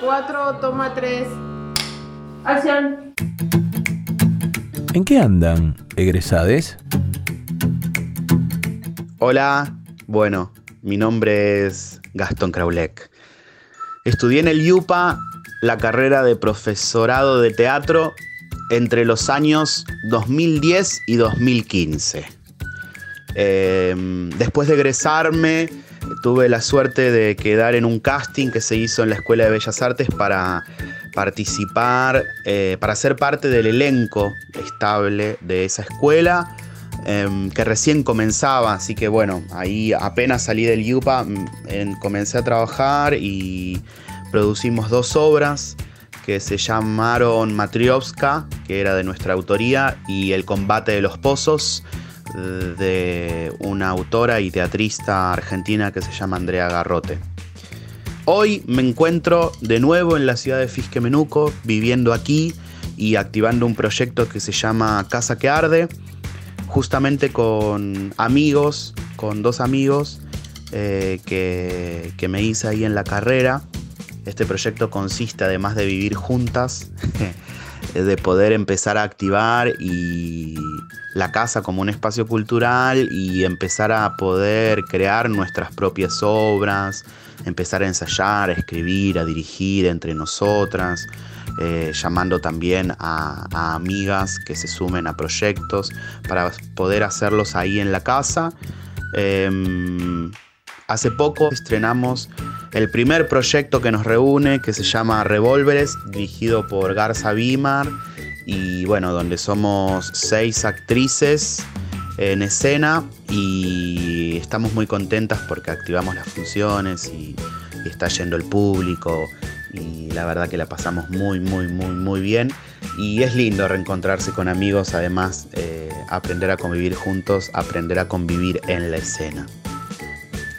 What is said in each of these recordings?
4, toma 3. Acción. ¿En qué andan, egresades? Hola, bueno, mi nombre es Gastón Kraulek. Estudié en el IUPA la carrera de profesorado de teatro entre los años 2010 y 2015. Em, después de egresarme, tuve la suerte de quedar en un casting que se hizo en la Escuela de Bellas Artes para participar, eh, para ser parte del elenco estable de esa escuela. Em, que recién comenzaba, así que bueno, ahí apenas salí del IUPA, mm, comencé a trabajar y producimos dos obras que se llamaron Matriovska, que era de nuestra autoría, y El combate de los pozos, de una autora y teatrista argentina que se llama Andrea Garrote. Hoy me encuentro de nuevo en la ciudad de Fisquemenuco, viviendo aquí y activando un proyecto que se llama Casa que Arde, justamente con amigos, con dos amigos eh, que, que me hice ahí en la carrera este proyecto consiste, además de vivir juntas, de poder empezar a activar y la casa como un espacio cultural y empezar a poder crear nuestras propias obras, empezar a ensayar, a escribir, a dirigir entre nosotras, eh, llamando también a, amigas que se sumen a proyectos para poder hacerlos ahí en la casa. Em, hace poco estrenamos el primer proyecto que nos reúne, que se llama Revolveres, dirigido por Garza Bimar, y bueno, donde somos seis actrices en escena y estamos muy contentas porque activamos las funciones y, está yendo el público y la verdad que la pasamos muy, muy, muy, muy bien. Y es lindo reencontrarse con amigos, además eh, aprender a convivir juntos, aprender a convivir en la escena.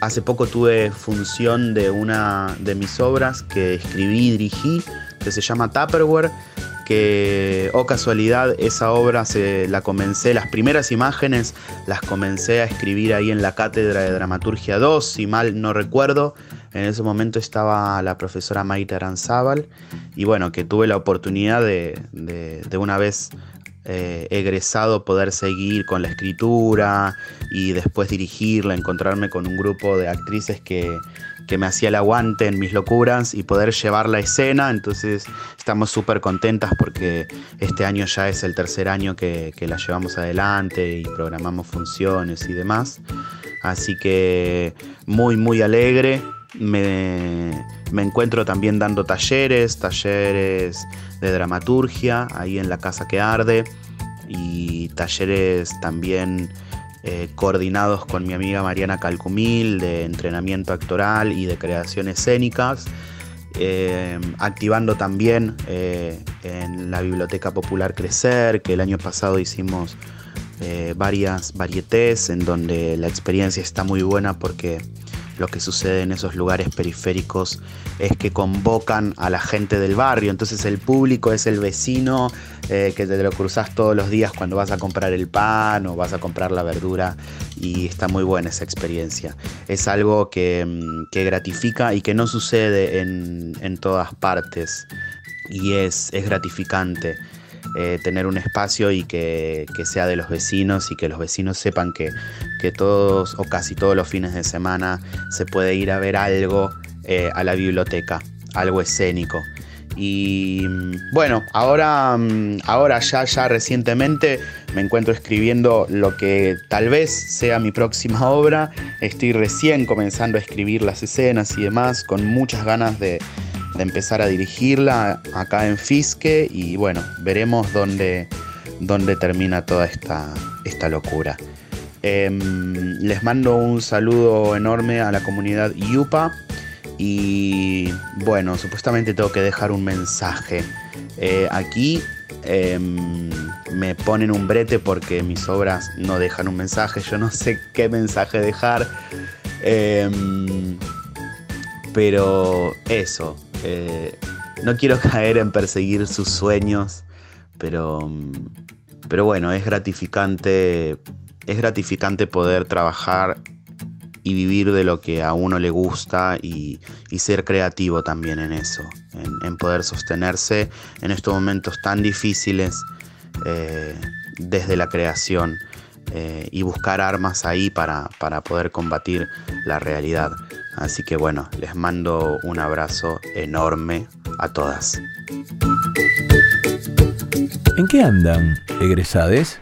Hace poco tuve función de una de mis obras que escribí y dirigí, que se llama Tupperware, que, oh casualidad, esa obra se la comencé, las primeras imágenes las comencé a escribir ahí en la cátedra de Dramaturgia 2, si mal no recuerdo. En ese momento estaba la profesora Maite Aranzábal y bueno, que tuve la oportunidad de, de una vez eh, egresado poder seguir con la escritura y después dirigirla, encontrarme con un grupo de actrices que, me hacía el aguante en mis locuras y poder llevar la escena. Entonces estamos súper contentas porque este año ya es el tercer año que, la llevamos adelante y programamos funciones y demás. Así que muy, muy alegre. Me, me encuentro también dando talleres, talleres de dramaturgia, ahí en la Casa que Arde, y talleres también eh, coordinados con mi amiga Mariana Calcumil de entrenamiento actoral y de creación escénicas. Eh, activando también eh, en la Biblioteca Popular Crecer, que el año pasado hicimos varias varietés en donde la experiencia está muy buena porque lo que sucede en esos lugares periféricos es que convocan a la gente del barrio, entonces el público es el vecino eh, que te lo cruzas todos los días cuando vas a comprar el pan o vas a comprar la verdura y está muy buena esa experiencia. Es algo que, mm, gratifica y que no sucede en, todas partes y es, es gratificante. Eh, tener un espacio y que, sea de los vecinos y que los vecinos sepan que, todos o casi todos los fines de semana se puede ir a ver algo eh, a la biblioteca, algo escénico. Y mm, bueno, ahora, mm, ahora ya, ya recientemente me encuentro escribiendo lo que tal vez sea mi próxima obra. Estoy recién comenzando a escribir las escenas y demás, con muchas ganas de, de empezar a dirigirla acá en Fisque y bueno, veremos dónde, dónde termina toda esta, esta locura. Em, les mando un saludo enorme a la comunidad Yupa y bueno, supuestamente tengo que dejar un mensaje. Eh, aquí em, me ponen un brete porque mis obras no dejan un mensaje, yo no sé qué mensaje dejar. Em, pero eso, eh, no quiero caer en perseguir sus sueños, pero, pero bueno, es gratificante, es gratificante poder trabajar vivir de lo que a uno le gusta y, ser creativo también en eso, en, poder sostenerse en estos momentos tan difíciles eh, desde la creación eh, y buscar armas ahí para, para poder combatir la realidad. Así que bueno, les mando un abrazo enorme a todas. ¿En qué andan, egresades?